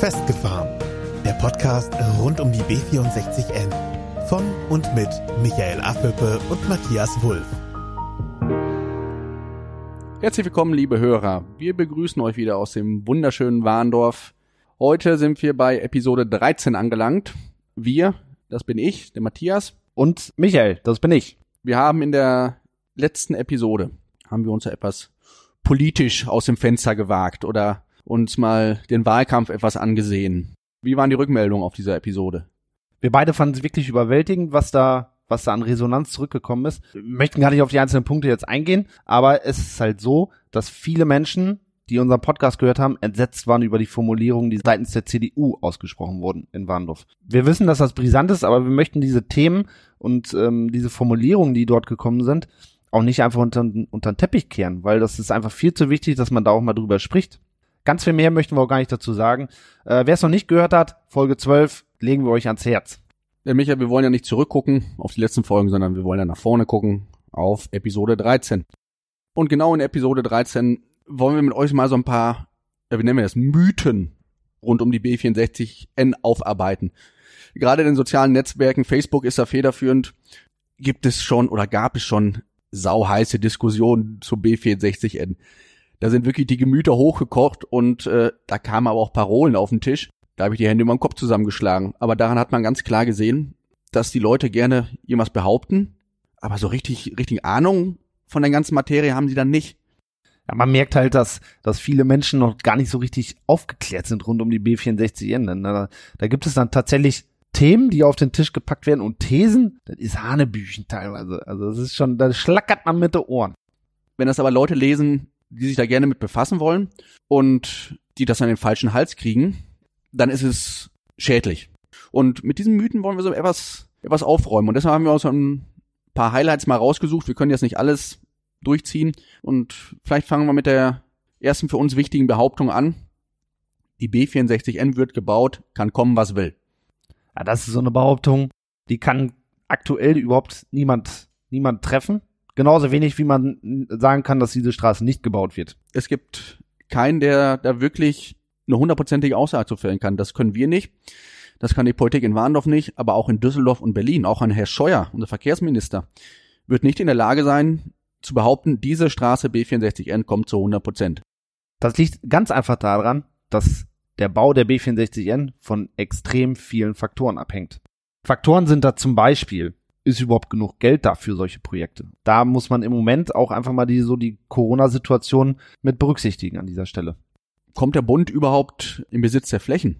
Festgefahren. Der Podcast rund um die B64N. Von und mit Michael Affelpe und Matthias Wulff. Herzlich willkommen, liebe Hörer. Wir begrüßen euch wieder aus dem wunderschönen Warndorf. Heute sind wir bei Episode 13 angelangt. Wir, das bin ich, der Matthias. Und Michael, das bin ich. Wir haben in der letzten Episode, haben wir uns ja etwas politisch aus dem Fenster gewagt oder uns mal den Wahlkampf etwas angesehen. Wie waren die Rückmeldungen auf dieser Episode? Wir beide fanden es wirklich überwältigend, was da was da an Resonanz zurückgekommen ist. Wir möchten gar nicht auf die einzelnen Punkte jetzt eingehen, aber es ist halt so, dass viele Menschen, die unseren Podcast gehört haben, entsetzt waren über die Formulierungen, die seitens der CDU ausgesprochen wurden in Warndorf. Wir wissen, dass das brisant ist, aber wir möchten diese Themen und ähm, diese Formulierungen, die dort gekommen sind, auch nicht einfach unter, unter den Teppich kehren, weil das ist einfach viel zu wichtig, dass man da auch mal drüber spricht. Ganz viel mehr möchten wir auch gar nicht dazu sagen. Äh, Wer es noch nicht gehört hat, Folge 12, legen wir euch ans Herz. Ja, Michael, wir wollen ja nicht zurückgucken auf die letzten Folgen, sondern wir wollen ja nach vorne gucken auf Episode 13. Und genau in Episode 13 wollen wir mit euch mal so ein paar, ja, wie nennen wir das, Mythen rund um die B64N aufarbeiten. Gerade in den sozialen Netzwerken, Facebook ist da federführend, gibt es schon oder gab es schon sauheiße Diskussionen zum B64N. Da sind wirklich die Gemüter hochgekocht und äh, da kamen aber auch Parolen auf den Tisch. Da habe ich die Hände über den Kopf zusammengeschlagen. Aber daran hat man ganz klar gesehen, dass die Leute gerne irgendwas behaupten, aber so richtig, richtig Ahnung von der ganzen Materie haben sie dann nicht. Ja, man merkt halt, dass, dass viele Menschen noch gar nicht so richtig aufgeklärt sind rund um die B64N. Da, da gibt es dann tatsächlich Themen, die auf den Tisch gepackt werden und Thesen, das ist Hanebüchen teilweise. Also das ist schon, da schlackert man mit den Ohren. Wenn das aber Leute lesen, die sich da gerne mit befassen wollen und die das an den falschen Hals kriegen, dann ist es schädlich. Und mit diesen Mythen wollen wir so etwas, etwas aufräumen. Und deshalb haben wir uns ein paar Highlights mal rausgesucht. Wir können jetzt nicht alles durchziehen. Und vielleicht fangen wir mit der ersten für uns wichtigen Behauptung an. Die B64N wird gebaut, kann kommen, was will. Ja, das ist so eine Behauptung, die kann aktuell überhaupt niemand, niemand treffen. Genauso wenig, wie man sagen kann, dass diese Straße nicht gebaut wird. Es gibt keinen, der da wirklich eine hundertprozentige Aussage zu fällen kann. Das können wir nicht. Das kann die Politik in Warndorf nicht, aber auch in Düsseldorf und Berlin. Auch ein Herr Scheuer, unser Verkehrsminister, wird nicht in der Lage sein, zu behaupten, diese Straße B64N kommt zu 100 Prozent. Das liegt ganz einfach daran, dass der Bau der B64N von extrem vielen Faktoren abhängt. Faktoren sind da zum Beispiel ist überhaupt genug Geld da für solche Projekte? Da muss man im Moment auch einfach mal die, so die Corona-Situation mit berücksichtigen an dieser Stelle. Kommt der Bund überhaupt im Besitz der Flächen?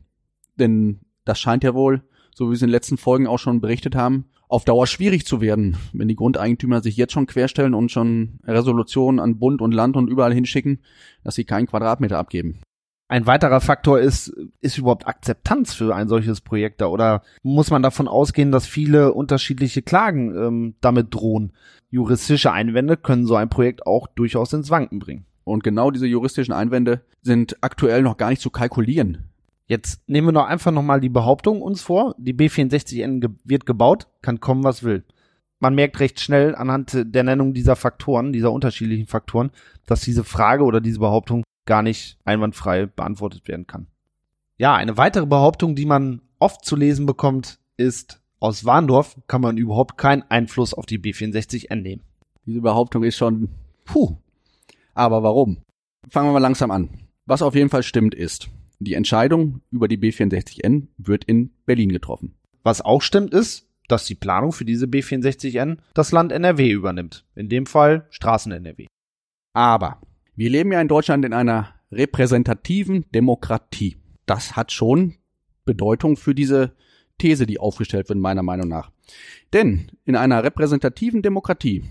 Denn das scheint ja wohl, so wie wir es in den letzten Folgen auch schon berichtet haben, auf Dauer schwierig zu werden, wenn die Grundeigentümer sich jetzt schon querstellen und schon Resolutionen an Bund und Land und überall hinschicken, dass sie keinen Quadratmeter abgeben. Ein weiterer Faktor ist, ist überhaupt Akzeptanz für ein solches Projekt da? Oder muss man davon ausgehen, dass viele unterschiedliche Klagen ähm, damit drohen? Juristische Einwände können so ein Projekt auch durchaus ins Wanken bringen. Und genau diese juristischen Einwände sind aktuell noch gar nicht zu kalkulieren. Jetzt nehmen wir noch einfach nochmal die Behauptung uns vor, die B64N ge wird gebaut, kann kommen, was will. Man merkt recht schnell anhand der Nennung dieser Faktoren, dieser unterschiedlichen Faktoren, dass diese Frage oder diese Behauptung gar nicht einwandfrei beantwortet werden kann. Ja, eine weitere Behauptung, die man oft zu lesen bekommt, ist, aus Warndorf kann man überhaupt keinen Einfluss auf die B64N nehmen. Diese Behauptung ist schon, puh. Aber warum? Fangen wir mal langsam an. Was auf jeden Fall stimmt ist, die Entscheidung über die B64N wird in Berlin getroffen. Was auch stimmt ist, dass die Planung für diese B64N das Land NRW übernimmt. In dem Fall Straßen NRW. Aber wir leben ja in Deutschland in einer repräsentativen Demokratie. Das hat schon Bedeutung für diese These, die aufgestellt wird, meiner Meinung nach. Denn in einer repräsentativen Demokratie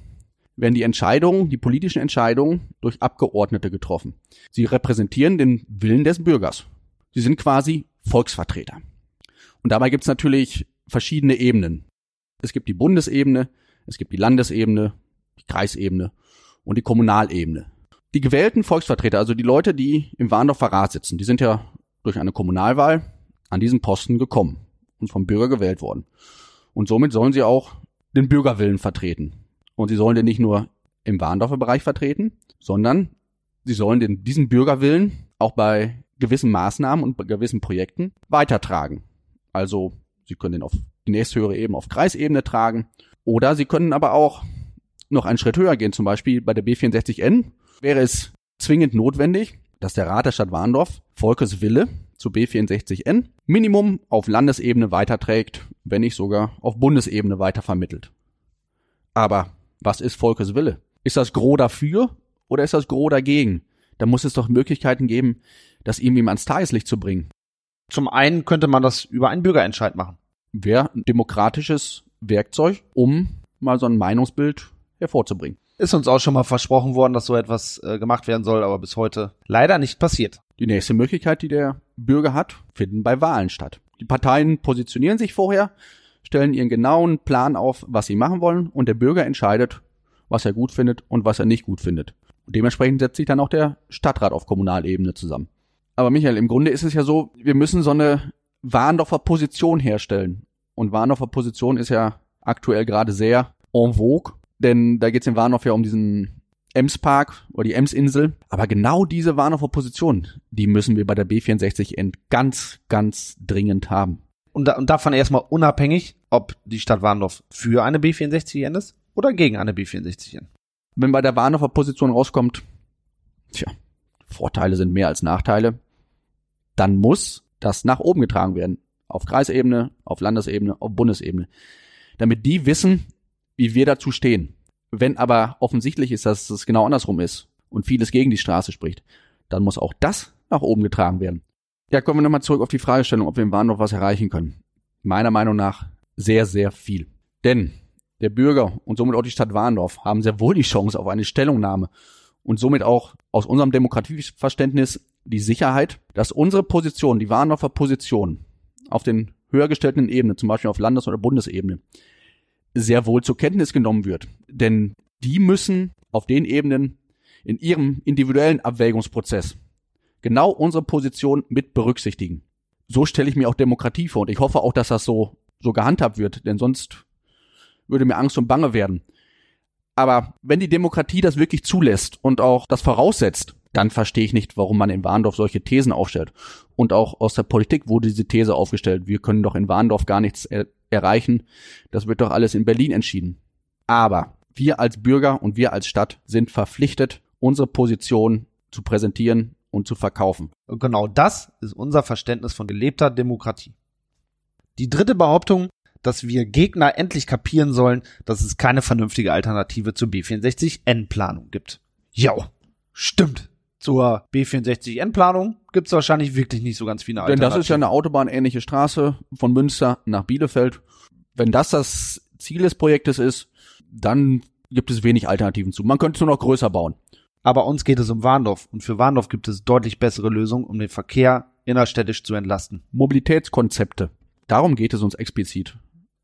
werden die Entscheidungen, die politischen Entscheidungen durch Abgeordnete getroffen. Sie repräsentieren den Willen des Bürgers. Sie sind quasi Volksvertreter. Und dabei gibt es natürlich verschiedene Ebenen. Es gibt die Bundesebene, es gibt die Landesebene, die Kreisebene und die Kommunalebene die gewählten Volksvertreter, also die Leute, die im Warndorfer Rat sitzen, die sind ja durch eine Kommunalwahl an diesen Posten gekommen und vom Bürger gewählt worden. Und somit sollen sie auch den Bürgerwillen vertreten. Und sie sollen den nicht nur im Warndorfer Bereich vertreten, sondern sie sollen den, diesen Bürgerwillen auch bei gewissen Maßnahmen und gewissen Projekten weitertragen. Also Sie können den auf die nächsthöhere Ebene auf Kreisebene tragen oder Sie können aber auch noch einen Schritt höher gehen. Zum Beispiel bei der B64N wäre es zwingend notwendig, dass der Rat der Stadt Warndorf Volkes Wille zu B64N Minimum auf Landesebene weiterträgt, wenn nicht sogar auf Bundesebene weitervermittelt. Aber was ist Volkes Wille? Ist das Gros dafür oder ist das Gros dagegen? Da muss es doch Möglichkeiten geben, das irgendwie ans Tageslicht zu bringen. Zum einen könnte man das über einen Bürgerentscheid machen. Wäre ein demokratisches Werkzeug, um mal so ein Meinungsbild hervorzubringen. Ist uns auch schon mal versprochen worden, dass so etwas äh, gemacht werden soll, aber bis heute leider nicht passiert. Die nächste Möglichkeit, die der Bürger hat, finden bei Wahlen statt. Die Parteien positionieren sich vorher, stellen ihren genauen Plan auf, was sie machen wollen, und der Bürger entscheidet, was er gut findet und was er nicht gut findet. Und dementsprechend setzt sich dann auch der Stadtrat auf Kommunalebene zusammen. Aber Michael, im Grunde ist es ja so, wir müssen so eine Warndorfer Position herstellen. Und Warndorfer Position ist ja aktuell gerade sehr en vogue, denn da geht es in Warndorf ja um diesen Ems-Park oder die Ems-Insel. Aber genau diese Warndorfer Position, die müssen wir bei der B64N ganz, ganz dringend haben. Und, da, und davon erstmal unabhängig, ob die Stadt Warndorf für eine B64N ist oder gegen eine B64N. Wenn bei der Warndorfer Position rauskommt, tja, Vorteile sind mehr als Nachteile, dann muss das nach oben getragen werden. Auf Kreisebene, auf Landesebene, auf Bundesebene. Damit die wissen, wie wir dazu stehen. Wenn aber offensichtlich ist, dass es genau andersrum ist und vieles gegen die Straße spricht, dann muss auch das nach oben getragen werden. Ja, kommen wir nochmal zurück auf die Fragestellung, ob wir im Bahnhof was erreichen können. Meiner Meinung nach sehr, sehr viel. Denn der Bürger und somit auch die Stadt Warndorf haben sehr wohl die Chance auf eine Stellungnahme und somit auch aus unserem Demokratieverständnis die Sicherheit, dass unsere Position, die Warndorfer Position auf den höher gestellten Ebenen, zum Beispiel auf Landes- oder Bundesebene, sehr wohl zur Kenntnis genommen wird. Denn die müssen auf den Ebenen in ihrem individuellen Abwägungsprozess genau unsere Position mit berücksichtigen. So stelle ich mir auch Demokratie vor und ich hoffe auch, dass das so, so gehandhabt wird, denn sonst würde mir Angst und Bange werden. Aber wenn die Demokratie das wirklich zulässt und auch das voraussetzt, dann verstehe ich nicht, warum man in Warndorf solche Thesen aufstellt. Und auch aus der Politik wurde diese These aufgestellt, wir können doch in Warndorf gar nichts erreichen, das wird doch alles in Berlin entschieden. Aber wir als Bürger und wir als Stadt sind verpflichtet, unsere Position zu präsentieren und zu verkaufen. Und genau das ist unser Verständnis von gelebter Demokratie. Die dritte Behauptung, dass wir Gegner endlich kapieren sollen, dass es keine vernünftige Alternative zur B64N-Planung gibt. Ja, stimmt. Zur B64N-Planung gibt es wahrscheinlich wirklich nicht so ganz viele Alternativen. Denn das ist ja eine autobahnähnliche Straße von Münster nach Bielefeld. Wenn das das Ziel des Projektes ist, dann gibt es wenig Alternativen zu. Man könnte es nur noch größer bauen. Aber uns geht es um Warndorf und für Warndorf gibt es deutlich bessere Lösungen, um den Verkehr innerstädtisch zu entlasten. Mobilitätskonzepte. Darum geht es uns explizit.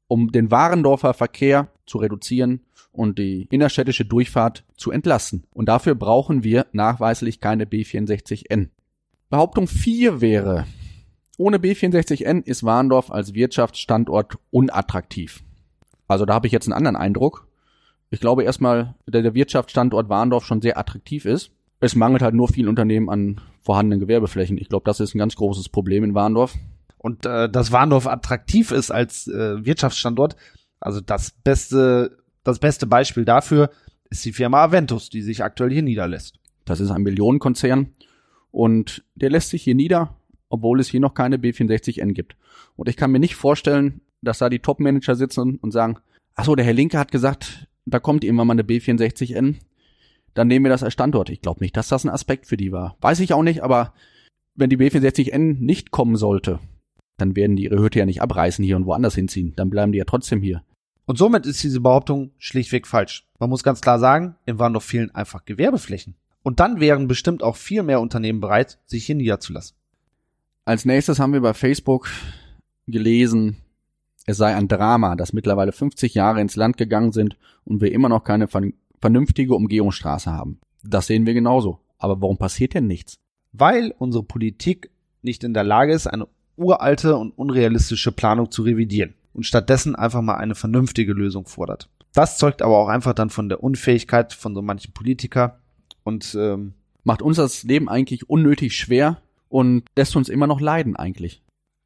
Um den Warendorfer Verkehr zu reduzieren und die innerstädtische Durchfahrt zu entlasten. Und dafür brauchen wir nachweislich keine B64N. Behauptung 4 wäre, ohne B64N ist Warndorf als Wirtschaftsstandort unattraktiv. Also da habe ich jetzt einen anderen Eindruck. Ich glaube erstmal, dass der Wirtschaftsstandort Warndorf schon sehr attraktiv ist. Es mangelt halt nur vielen Unternehmen an vorhandenen Gewerbeflächen. Ich glaube, das ist ein ganz großes Problem in Warndorf. Und äh, dass Warndorf attraktiv ist als äh, Wirtschaftsstandort, also das beste das beste Beispiel dafür ist die Firma Aventus, die sich aktuell hier niederlässt. Das ist ein Millionenkonzern und der lässt sich hier nieder, obwohl es hier noch keine B64N gibt. Und ich kann mir nicht vorstellen, dass da die Top-Manager sitzen und sagen, ach so, der Herr Linke hat gesagt, da kommt irgendwann mal eine B64N, dann nehmen wir das als Standort. Ich glaube nicht, dass das ein Aspekt für die war. Weiß ich auch nicht, aber wenn die B64N nicht kommen sollte, dann werden die ihre Hütte ja nicht abreißen hier und woanders hinziehen. Dann bleiben die ja trotzdem hier. Und somit ist diese Behauptung schlichtweg falsch. Man muss ganz klar sagen, in Warndorf fehlen einfach Gewerbeflächen. Und dann wären bestimmt auch viel mehr Unternehmen bereit, sich hier niederzulassen. Als nächstes haben wir bei Facebook gelesen, es sei ein Drama, dass mittlerweile 50 Jahre ins Land gegangen sind und wir immer noch keine vernünftige Umgehungsstraße haben. Das sehen wir genauso. Aber warum passiert denn nichts? Weil unsere Politik nicht in der Lage ist, eine uralte und unrealistische Planung zu revidieren und stattdessen einfach mal eine vernünftige Lösung fordert. Das zeugt aber auch einfach dann von der Unfähigkeit von so manchen Politiker und ähm, macht uns das Leben eigentlich unnötig schwer und lässt uns immer noch leiden eigentlich.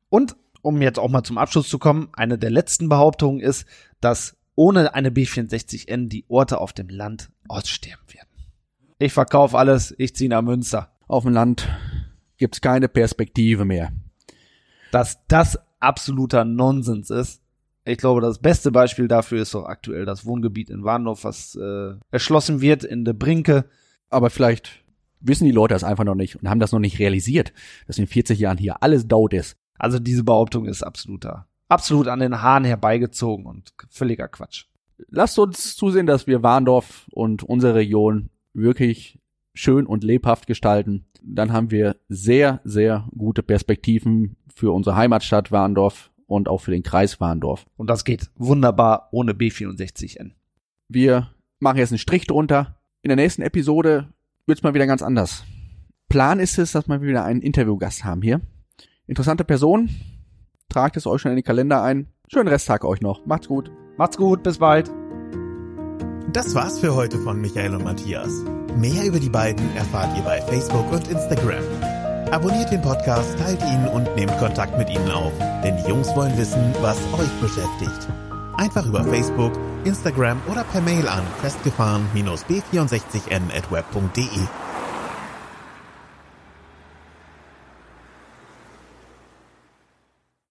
Und um jetzt auch mal zum Abschluss zu kommen, eine der letzten Behauptungen ist, dass ohne eine B64N die Orte auf dem Land aussterben werden. Ich verkaufe alles, ich ziehe nach Münster. Auf dem Land gibt's keine Perspektive mehr. Dass das absoluter Nonsens ist. Ich glaube, das beste Beispiel dafür ist doch aktuell das Wohngebiet in Warndorf, was äh, erschlossen wird in der Brinke. Aber vielleicht wissen die Leute das einfach noch nicht und haben das noch nicht realisiert, dass in 40 Jahren hier alles daut ist. Also diese Behauptung ist absoluter, absolut an den Haaren herbeigezogen und völliger Quatsch. Lasst uns zusehen, dass wir Warndorf und unsere Region wirklich schön und lebhaft gestalten. Dann haben wir sehr, sehr gute Perspektiven für unsere Heimatstadt Warndorf und auch für den Kreis Warndorf. Und das geht wunderbar ohne B64N. Wir machen jetzt einen Strich drunter. In der nächsten Episode wird's mal wieder ganz anders. Plan ist es, dass wir wieder einen Interviewgast haben hier. Interessante Person. Tragt es euch schon in den Kalender ein. Schönen Resttag euch noch. Macht's gut. Macht's gut, bis bald. Das war's für heute von Michael und Matthias. Mehr über die beiden erfahrt ihr bei Facebook und Instagram. Abonniert den Podcast, teilt ihn und nehmt Kontakt mit ihnen auf, denn die Jungs wollen wissen, was euch beschäftigt. Einfach über Facebook, Instagram oder per Mail an festgefahren-b64n@web.de.